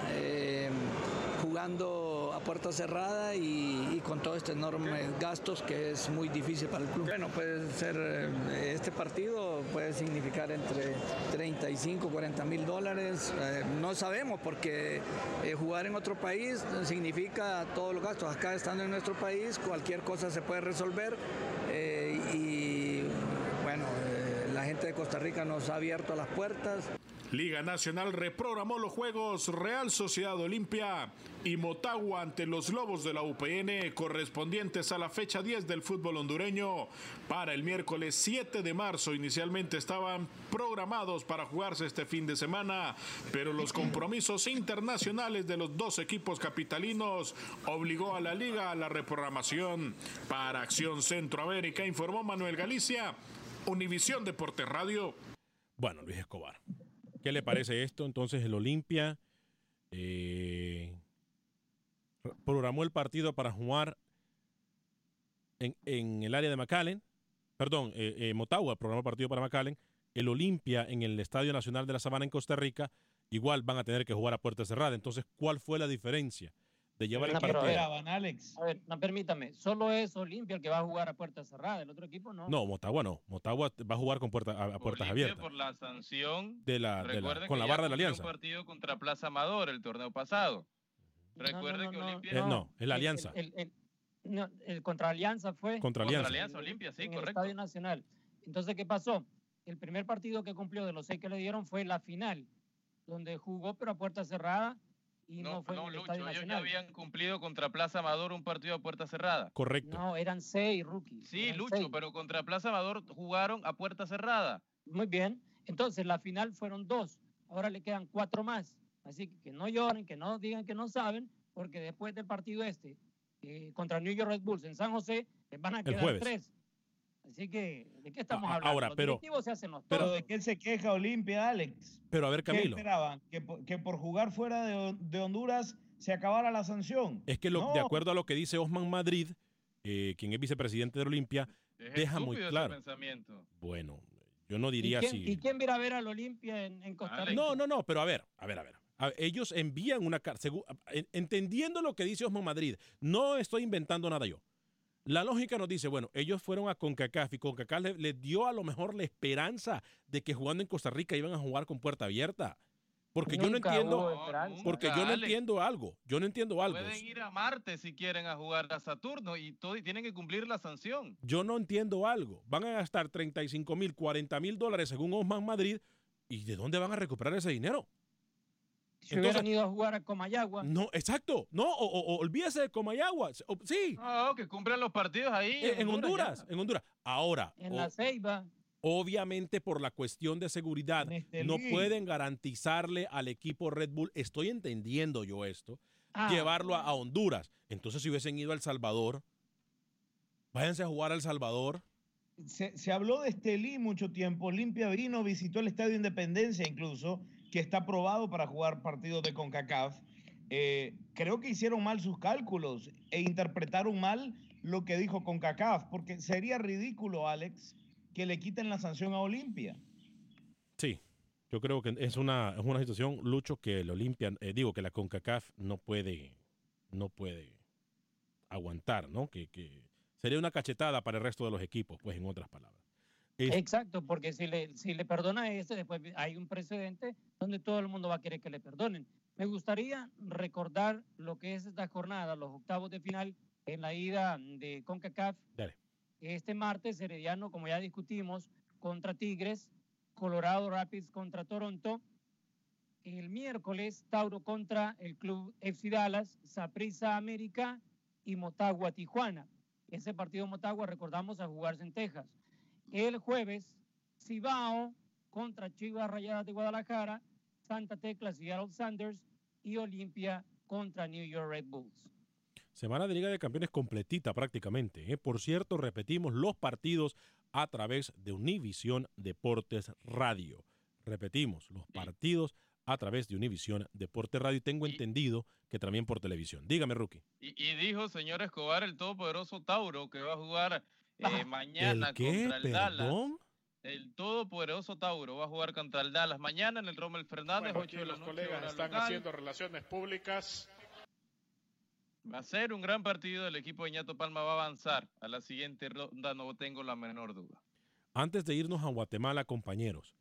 Eh, jugando a puerta cerrada y, con todos estos enormes gastos que es muy difícil para el club. Bueno, puede ser, eh, este partido puede significar entre 35, 40 mil dólares, eh, no sabemos porque jugar en otro país significa todos los gastos. Acá estando en nuestro país cualquier cosa se puede resolver y bueno, eh, la gente de Costa Rica nos ha abierto las puertas. Liga Nacional reprogramó los juegos Real Sociedad Olimpia y Motagua ante los Lobos de la UPN correspondientes a la fecha 10 del fútbol hondureño para el miércoles 7 de marzo. Inicialmente estaban programados para jugarse este fin de semana, pero los compromisos internacionales de los dos equipos capitalinos obligó a la liga a la reprogramación. Para Acción Centroamérica informó Manuel Galicia, Univisión Deportes Radio. Bueno, Luis Escobar. ¿Qué le parece esto? Entonces el Olimpia eh, programó el partido para jugar en, el área de McAllen. Perdón, eh, eh, Motagua programó el partido para McAllen. El Olimpia en el Estadio Nacional de la Sabana en Costa Rica. Igual van a tener que jugar a puerta cerrada. Entonces, ¿cuál fue la diferencia? De llevar el partido. Alex. A ver, no, permítame, solo es Olimpia el que va a jugar a puerta cerrada, el otro equipo no. No, Motagua no. Motagua va a jugar con puerta, a, puertas abiertas. por la sanción de la, con la barra de la alianza. un partido contra Plaza Amador el torneo pasado. Recuerde que Olimpia eh, no, es la alianza. El, el, contra Alianza fue. Contra Alianza. Contra Alianza Olimpia, sí, en correcto. El Estadio Nacional. Entonces, ¿qué pasó? El primer partido que cumplió de los seis que le dieron fue la final, donde jugó pero a puerta cerrada y no, fue no, Lucho, ellos ya habían cumplido contra Plaza Amador un partido a puerta cerrada. Correcto. No, eran seis rookies. Sí, Lucho, pero contra Plaza Amador jugaron a puerta cerrada. Muy bien. Entonces, la final fueron dos. Ahora le quedan cuatro más. Así que que no lloren, que no digan que no saben, porque después del partido este eh, contra New York Red Bulls en San José, les van a quedar tres. Así que, ¿de qué estamos hablando? Ahora, pero, pero ¿de qué se queja Olimpia, Alex? Pero a ver, Camilo. ¿Qué esperaban? ¿Que, por jugar fuera de, Honduras se acabara la sanción? Es que de acuerdo a lo que dice Osman Madrid, eh, quien es vicepresidente de Olimpia, deja muy claro. Bueno, yo no diría ¿Y así. ¿Y quién viene a ver al Olimpia en, Costa Rica? No, no, no, pero a ver, a ver, a ver. ellos envían una carta, entendiendo lo que dice Osman Madrid, no estoy inventando nada yo. La lógica nos dice, bueno, ellos fueron a CONCACAF y CONCACAF les, dio a lo mejor la esperanza de que jugando en Costa Rica iban a jugar con puerta abierta. Porque yo no entiendo, porque yo no entiendo algo. Yo no entiendo algo. Pueden ir a Marte si quieren a jugar a Saturno y, todo, y tienen que cumplir la sanción. Yo no entiendo algo. Van a gastar 35 mil, 40 mil dólares según Osman Madrid. ¿Y de dónde van a recuperar ese dinero? Si hubieran ido a jugar a Comayagua. No, exacto. No, o, olvídese de Comayagua. sí. No, que cumplan los partidos ahí. En, en Honduras, en Honduras. Ahora. En la Ceiba. Obviamente por la cuestión de seguridad no pueden garantizarle al equipo Red Bull, estoy entendiendo yo esto, ah. llevarlo a, Honduras. Entonces si hubiesen ido a El Salvador, váyanse a jugar a El Salvador. Se, habló de Estelí mucho tiempo. Olimpia vino, visitó el Estadio Independencia incluso, que está aprobado para jugar partidos de CONCACAF. Eh, creo que hicieron mal sus cálculos e interpretaron mal lo que dijo CONCACAF, porque sería ridículo, Alex, que le quiten la sanción a Olimpia. Sí, yo creo que es una, es una situación, Lucho, que el Olimpia, eh, digo que la CONCACAF no puede, no puede aguantar, ¿no? Que, sería una cachetada para el resto de los equipos, pues en otras palabras. Exacto, porque si le, si le perdona a este, después hay un precedente donde todo el mundo va a querer que le perdonen. Me gustaría recordar lo que es esta jornada, los octavos de final en la ida de CONCACAF. Dale. Este martes, Herediano, como ya discutimos, contra Tigres, Colorado Rapids contra Toronto. El miércoles, Tauro contra el club FC Dallas, Saprissa América y Motagua Tijuana. Ese partido Motagua, recordamos, a jugarse en Texas. El jueves, Cibao contra Chivas Rayadas de Guadalajara, Santa Tecla Seattle Sanders y Olimpia contra New York Red Bulls. Semana de Liga de Campeones completita prácticamente. ¿eh? Por cierto, repetimos los partidos a través de Univisión Deportes Radio. Repetimos los partidos a través de Univisión Deportes Radio y tengo entendido que también por televisión. Dígame, Rookie. Y, dijo, señor Escobar, el todopoderoso Tauro que va a jugar eh, mañana contra el Dallas. El todopoderoso Tauro va a jugar contra el Dallas mañana en el Rommel Fernández. los colegas están haciendo relaciones públicas Va a ser un gran partido. El equipo de Ñato Palma va a avanzar a la siguiente ronda, no tengo la menor duda. Antes de irnos a Guatemala, compañeros,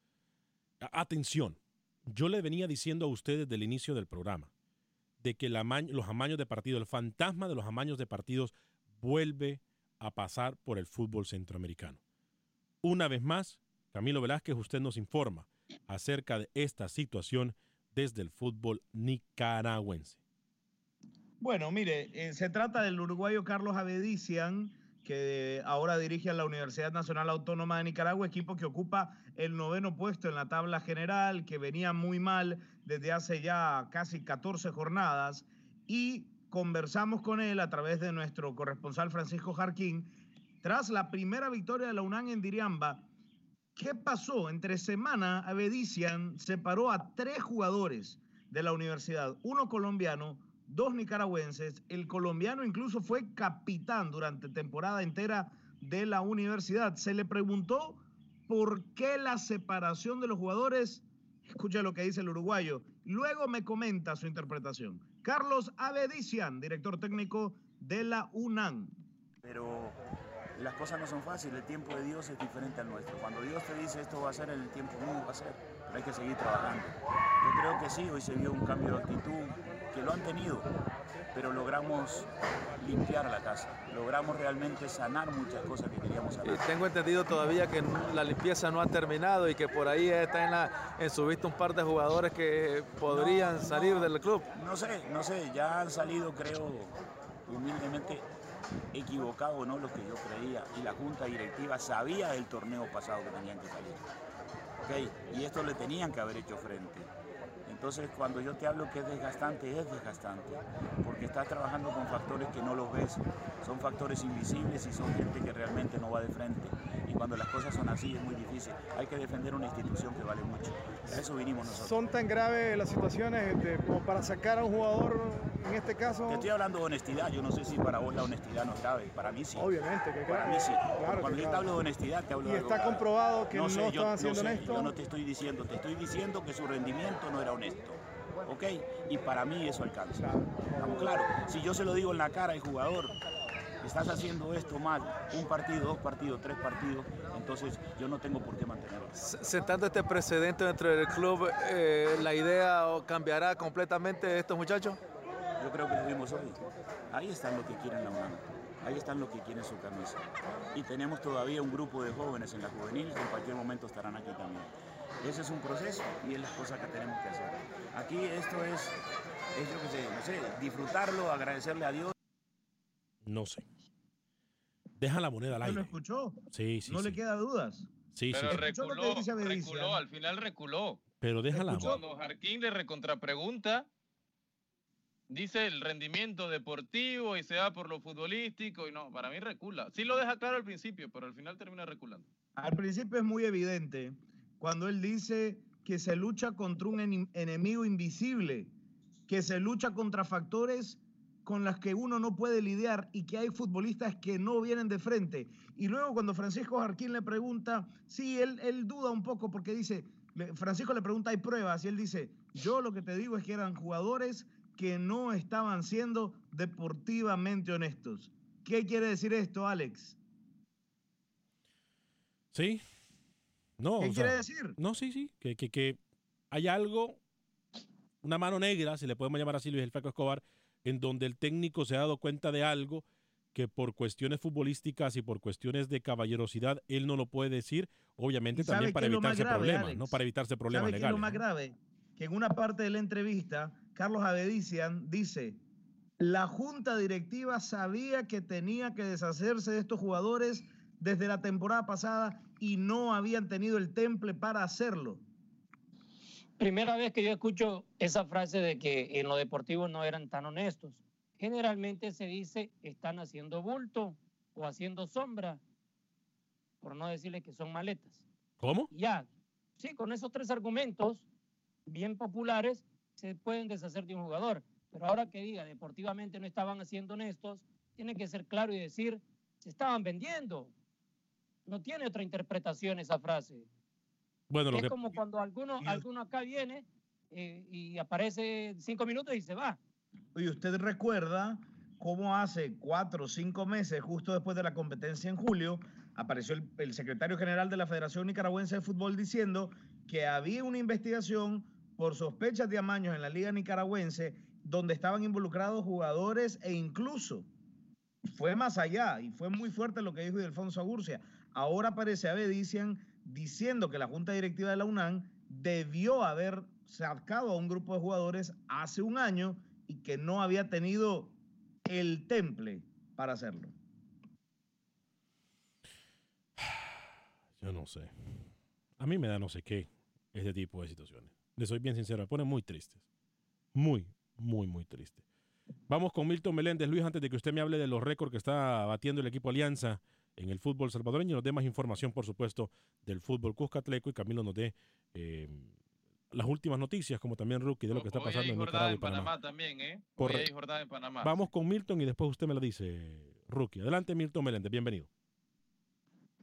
atención. Yo le venía diciendo a ustedes desde el inicio del programa de que los amaños de partido, el fantasma de los amaños de partidos vuelve a pasar por el fútbol centroamericano. Una vez más, Camilo Velázquez, usted nos informa acerca de esta situación desde el fútbol nicaragüense. Bueno, mire, eh, se trata del uruguayo Carlos Avedician, que ahora dirige a la Universidad Nacional Autónoma de Nicaragua, equipo que ocupa el noveno puesto en la tabla general, que venía muy mal desde hace ya casi 14 jornadas, y conversamos con él a través de nuestro corresponsal Francisco Jarquín, tras la primera victoria de la UNAM en Diriamba. ¿Qué pasó? Entre semana, Avedician separó a tres jugadores de la universidad, uno colombiano, dos nicaragüenses. El colombiano incluso fue capitán durante temporada entera de la universidad. Se le preguntó por qué la separación de los jugadores. Escucha lo que dice el uruguayo. Luego me comenta su interpretación. Carlos Avedician, director técnico de la UNAM. Pero las cosas no son fáciles, el tiempo de Dios es diferente al nuestro. Cuando Dios te dice esto va a ser, el tiempo no va a ser, pero hay que seguir trabajando. Yo creo que sí, hoy se vio un cambio de actitud, que lo han tenido, pero logramos limpiar la casa, logramos realmente sanar muchas cosas que queríamos sanar. tengo entendido todavía que la limpieza no ha terminado y que por ahí está en, la, en su vista un par de jugadores que podrían salir del club. No sé, no sé, ya han salido creo humildemente equivocado no lo que yo creía y la junta directiva sabía del torneo pasado que tenían que salir. Okay, y esto le tenían que haber hecho frente. Entonces, cuando yo te hablo que es desgastante, es desgastante, porque estás trabajando con factores que no los ves, son factores invisibles y son gente que realmente no va de frente. Cuando las cosas son así es muy difícil. Hay que defender una institución que vale mucho. A eso vinimos nosotros. ¿Son tan graves las situaciones como para sacar a un jugador, en este caso? Te estoy hablando de honestidad. Yo no sé si para vos la honestidad no es grave. Para mí sí. Obviamente, que Para mí sí. cuando yo te hablo de honestidad, te hablo de ¿Y está comprobado que no, estaban siendo honestos? Yo no te estoy diciendo. Te estoy diciendo que su rendimiento no era honesto. ¿Ok? Y para mí eso alcanza. Estamos claros. Si yo se lo digo en la cara al jugador, estás haciendo esto mal, un partido, dos partidos, tres partidos, entonces yo no tengo por qué mantenerlo. Sentando este precedente dentro del club, eh, ¿la idea cambiará completamente de estos muchachos? Yo creo que lo vimos hoy. Ahí están los que quieren la mano. Ahí están los que quieren su camisa. Y tenemos todavía un grupo de jóvenes en la juvenil que en cualquier momento estarán aquí también. Ese es un proceso y es la cosa que tenemos que hacer. Aquí esto es, es lo que sé, no sé, disfrutarlo, agradecerle a Dios. No sé. Deja la moneda al aire. ¿No lo escuchó? Sí, sí. No sí. le queda dudas. Sí, Pero sí. reculó, reculó, al final reculó. Pero déjala. Cuando Jarquín le recontrapregunta, dice el rendimiento deportivo y se va por lo futbolístico y no, para mí recula. Sí lo deja claro al principio, pero al final termina reculando. Al principio es muy evidente cuando él dice que se lucha contra un enemigo invisible, que se lucha contra factores con los que uno no puede lidiar y que hay futbolistas que no vienen de frente. Y luego cuando Francisco Jarquín le pregunta, sí, él, él duda un poco porque dice, Francisco le pregunta, hay pruebas, y él dice, yo lo que te digo es que eran jugadores que no estaban siendo deportivamente honestos. ¿Qué quiere decir esto, Alex? Sí. No, ¿Qué quiere sea, decir? No, sí, sí. Que, que, que hay algo, una mano negra, si le podemos llamar así Luis El Flaco Escobar, en donde el técnico se ha dado cuenta de algo que por cuestiones futbolísticas y por cuestiones de caballerosidad él no lo puede decir, obviamente ¿Y sabe también para evitarse grave, problemas, Alex? no para evitarse problemas ¿Sabe qué es legales. lo más ¿no? grave? Que en una parte de la entrevista, Carlos Avedician dice, la junta directiva sabía que tenía que deshacerse de estos jugadores desde la temporada pasada y no habían tenido el temple para hacerlo. Primera vez que yo escucho esa frase de que en lo deportivo no eran tan honestos. Generalmente se dice están haciendo bulto o haciendo sombra, por no decirle que son maletas. ¿Cómo? Ya, sí, con esos tres argumentos bien populares se pueden deshacer de un jugador. Pero ahora que diga deportivamente no estaban haciendo honestos, tiene que ser claro y decir se estaban vendiendo. No tiene otra interpretación esa frase. Bueno, lo es que, como cuando alguno, alguno acá viene eh, y aparece cinco minutos y se va. Y usted recuerda cómo hace cuatro o cinco meses, justo después de la competencia en julio, apareció el, el secretario general de la Federación Nicaragüense de Fútbol diciendo que había una investigación por sospechas de amaños en la Liga Nicaragüense donde estaban involucrados jugadores e incluso fue más allá y fue muy fuerte lo que dijo Ildefonso Agurcia. Ahora aparece Avedician diciendo que la Junta Directiva de la UNAM debió haber sacado a un grupo de jugadores hace un año y que no había tenido el temple para hacerlo. yo no sé. A mí me da no sé qué este tipo de situaciones. Le soy bien sincero, me pone muy triste. Muy, muy, muy triste. Vamos con Milton Meléndez. Luis, antes de que usted me hable de los récords que está batiendo el equipo Alianza en el fútbol salvadoreño, y nos dé más información, por supuesto, del fútbol Cuscatleco y Camilo nos dé eh, las últimas noticias, como también Rookie, de lo que está pasando hay en Nicaragua y en Panamá. Panamá también, ¿eh? Jornada en Panamá. Vamos con Milton y después usted me lo dice, Rookie. Adelante, Milton Meléndez, bienvenido.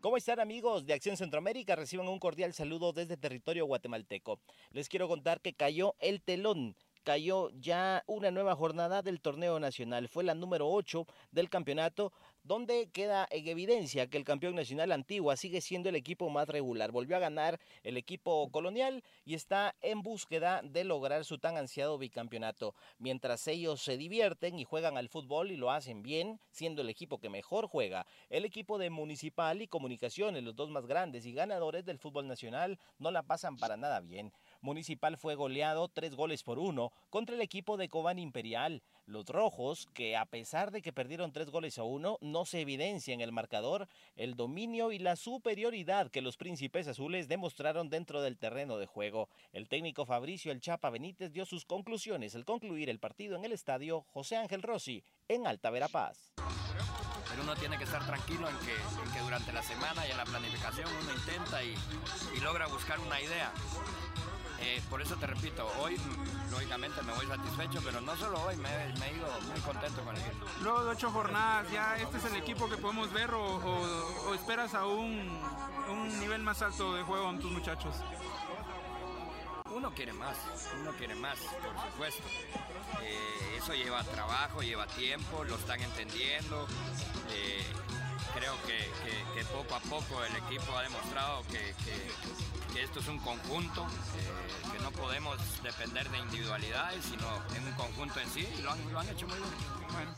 ¿Cómo están amigos de Acción Centroamérica? Reciban un cordial saludo desde territorio guatemalteco. Les quiero contar que cayó el telón. Cayó ya una nueva jornada del torneo nacional. Fue la número 8 del campeonato, donde queda en evidencia que el campeón nacional Antigua sigue siendo el equipo más regular. Volvió a ganar el equipo colonial y está en búsqueda de lograr su tan ansiado bicampeonato. Mientras ellos se divierten y juegan al fútbol y lo hacen bien, siendo el equipo que mejor juega, el equipo de Municipal y Comunicaciones, los dos más grandes y ganadores del fútbol nacional, no la pasan para nada bien. Municipal fue goleado tres goles por uno contra el equipo de Cobán Imperial. Los rojos, que a pesar de que perdieron tres goles a uno, no se evidencia en el marcador el dominio y la superioridad que los príncipes azules demostraron dentro del terreno de juego. El técnico Fabricio El Chapa Benítez dio sus conclusiones al concluir el partido en el estadio José Ángel Rossi en Alta Verapaz. pero uno tiene que estar tranquilo en que, durante la semana y en la planificación uno intenta y logra buscar una idea. Eh, por eso te repito, hoy lógicamente me voy satisfecho, pero no solo hoy, me, me he ido muy contento con el equipo. Luego de ocho jornadas, ¿ya este es el equipo que podemos ver o, o- o esperas a un, un nivel más alto de juego en tus muchachos? uno quiere más, uno quiere más, por supuesto. Eh, eso lleva trabajo, lleva tiempo, lo están entendiendo. Eh, creo que, poco a poco el equipo ha demostrado que, esto es un conjunto, eh, que no podemos depender de individualidades, sino en un conjunto en sí, y lo han, hecho muy bien.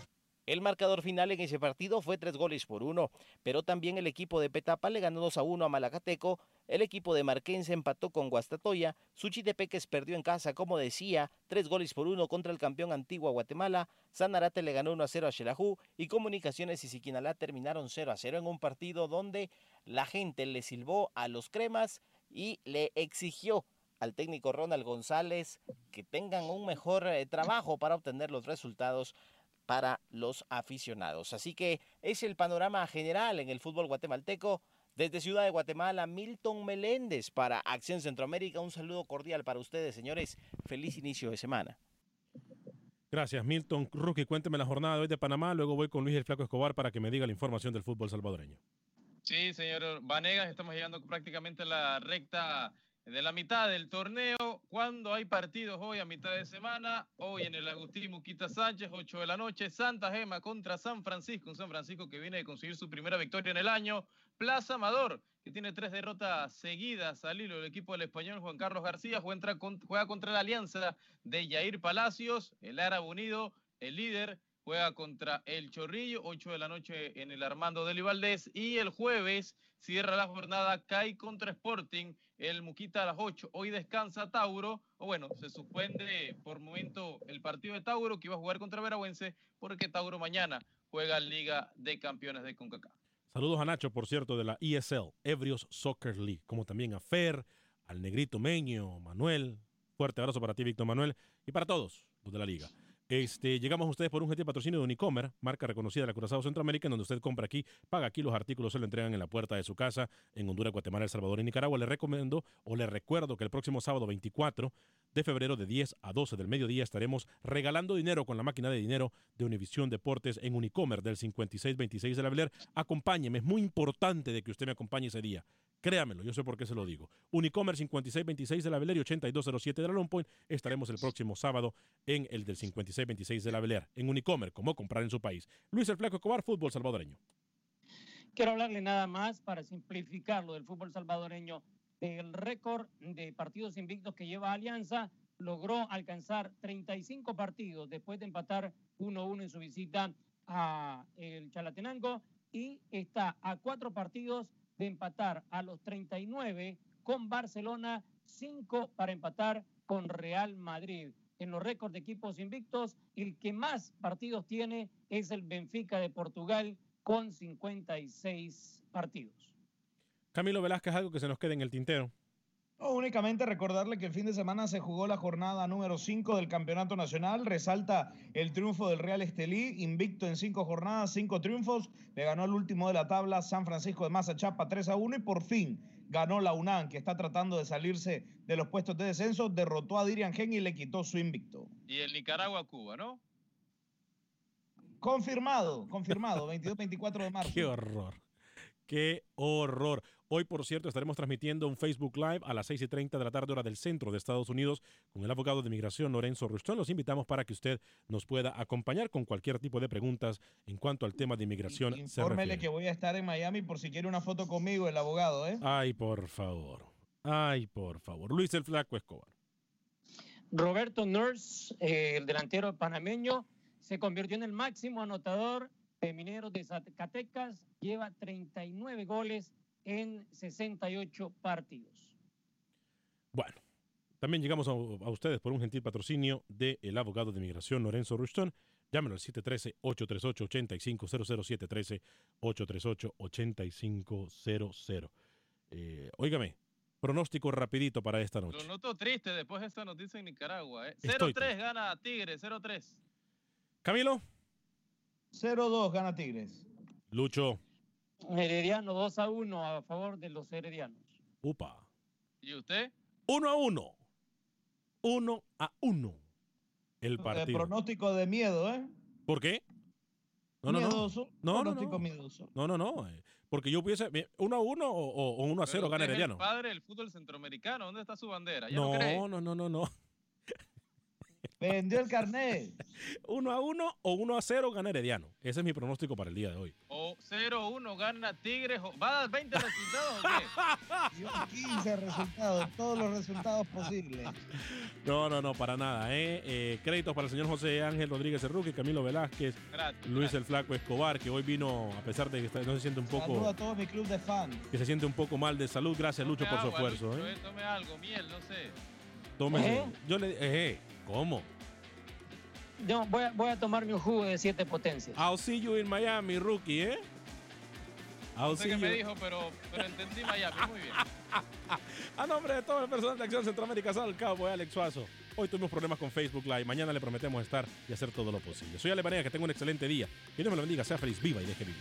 El marcador final en ese partido fue tres goles por uno, pero también el equipo de Petapa le ganó 2 a 1 a Malacateco, el equipo de Marquense empató con Guastatoya, Suchitepeques perdió en casa, como decía, tres goles por uno contra el campeón Antigua Guatemala, Sanarate le ganó 1 a 0 a Xelajú y Comunicaciones y Siquinalá terminaron 0 a 0 en un partido donde la gente le silbó a los cremas y le exigió al técnico Ronald González que tengan un mejor eh, trabajo para obtener los resultados para los aficionados. Así que es el panorama general en el fútbol guatemalteco. Desde Ciudad de Guatemala, Milton Meléndez para Acción Centroamérica. Un saludo cordial para ustedes, señores. Feliz inicio de semana. Gracias, Milton. Rookie, cuénteme la jornada de hoy de Panamá. Luego voy con Luis el Flaco Escobar para que me diga la información del fútbol salvadoreño. Sí, señor Vanegas, estamos llegando prácticamente a la recta de la mitad del torneo. Cuando hay partidos hoy a mitad de semana, hoy en el Agustín Muquita Sánchez, 8 de la noche, Santa Gema contra San Francisco, un San Francisco que viene de conseguir su primera victoria en el año. Plaza Amador, que tiene tres derrotas seguidas al hilo del equipo del español Juan Carlos García, juega, juega contra la alianza de Yair Palacios, el Árabe Unido, el líder juega contra el Chorrillo, 8 de la noche en el Armando de Valdés. Y el jueves cierra la jornada CAI contra Sporting, el Muquita a las 8. Hoy descansa Tauro, o bueno, se suspende por momento el partido de Tauro que iba a jugar contra Veragüense, porque Tauro mañana juega Liga de Campeones de CONCACAF. Saludos a Nacho, por cierto, de la ESL, Ebrios Soccer League, como también a Fer, al Negrito Meño, Manuel. Fuerte abrazo para ti, Víctor Manuel, y para todos los de la liga. Este, llegamos a ustedes por un gentil patrocinio de Unicomer, marca reconocida de la Curazao Centroamérica, en donde usted compra aquí, paga aquí, los artículos se lo entregan en la puerta de su casa, en Honduras, Guatemala, El Salvador y Nicaragua. Le recomiendo o le recuerdo que el próximo sábado 24 de febrero de 10 a 12 del mediodía estaremos regalando dinero con la máquina de dinero de Univisión Deportes en Unicomer del 5626 de la Beler. Acompáñeme, es muy importante de que usted me acompañe ese día. Créamelo, yo sé por qué se lo digo. Unicomer 5626 de la Beler y 8207 de la Longpoint. Estaremos el próximo sábado en el del 5626 de la Beler. En Unicomer, como comprar en su país. Luis El Flaco Escobar, fútbol salvadoreño. Quiero hablarle nada más para simplificar lo del fútbol salvadoreño. El récord de partidos invictos que lleva Alianza logró alcanzar 35 partidos después de empatar 1-1 en su visita a el Chalatenango y está a cuatro partidos de empatar a los 39 con Barcelona, 5 para empatar con Real Madrid. En los récords de equipos invictos, el que más partidos tiene es el Benfica de Portugal con 56 partidos. Camilo Velázquez, algo que se nos quede en el tintero únicamente recordarle que el fin de semana se jugó la jornada número 5 del Campeonato Nacional. Resalta el triunfo del Real Estelí, invicto en cinco jornadas, cinco triunfos. Le ganó el último de la tabla San Francisco de Mazachapa 3 a 1 y por fin ganó la UNAM, que está tratando de salirse de los puestos de descenso. Derrotó a Dirian Gen y le quitó su invicto. Y el Nicaragua-Cuba, ¿no? Confirmado, confirmado, 22-24 de marzo. Qué horror. Qué horror. Hoy, por cierto, estaremos transmitiendo un Facebook Live a las 6 y 30 de la tarde, hora del centro de Estados Unidos, con el abogado de inmigración Lorenzo Rustón. Los invitamos para que usted nos pueda acompañar con cualquier tipo de preguntas en cuanto al tema de inmigración. Infórmele que voy a estar en Miami por si quiere una foto conmigo, el abogado, ¿eh? Ay, por favor. Ay, por favor. Luis el Flaco Escobar. Roberto Nurse, eh, el delantero panameño, se convirtió en el máximo anotador de Mineros de Zacatecas. Lleva 39 goles en 68 partidos. Bueno, también llegamos a, ustedes por un gentil patrocinio del el abogado de inmigración Lorenzo Rushton. Llámenlo al 713-838-8500, 713-838-8500. Eh, óigame, pronóstico rapidito para esta noche. Lo noto triste después de esta noticia en Nicaragua. ¿eh? 0-3 gana Tigres, 0-3. Camilo. 0-2 gana Tigres. Lucho. Herediano 2 a 1 a favor de los heredianos. Upa. ¿Y usted? 1 a 1. 1 a 1. El partido. El pronóstico de miedo, ¿eh? ¿Por qué? No, no, no. Miedoso. No, no, pronóstico no. miedoso. No, no, no. eh, Porque yo pudiese. eh, ¿Uno a uno o, o- o uno a cero Pero gana usted es Herediano? el padre del fútbol centroamericano. ¿Dónde está su bandera? ¿Ya no, cree? No, no, no, no, no. Vendió el carnet. Uno a uno o uno a cero gana Herediano. Ese es mi pronóstico para el día de hoy. O 0-1 gana Tigres. ¿Va a dar 20 resultados o qué? Dio 15 resultados, todos los resultados posibles. No, no, no, para nada. ¿eh? Eh, créditos para el señor José Ángel Rodríguez Cerruque, Camilo Velázquez, Gracias, Luis el Flaco Escobar, que hoy vino, a pesar de que está- no se siente un Saludo poco, a todo mi club de fans. que se siente un poco mal de salud. Gracias, Lucho, por su Tome esfuerzo. Lucho, ¿eh? eh, Tome algo, miel, no sé. ¿Eh? Yo le eh, ¿cómo? Yo voy a, voy a tomarme un jugo de siete potencias. I'll see you in Miami, rookie, ¿eh? I'll No sé see qué you. me dijo, pero, pero entendí Miami. Muy bien. A nombre de todo el personal de Acción Centroamérica, Sal Cowboy, Alex Suazo. Hoy tuvimos problemas con Facebook Live. Mañana le prometemos estar y hacer todo lo posible. Soy Ale que tenga un excelente día. Que Dios me lo bendiga, sea feliz, viva y deje vivir.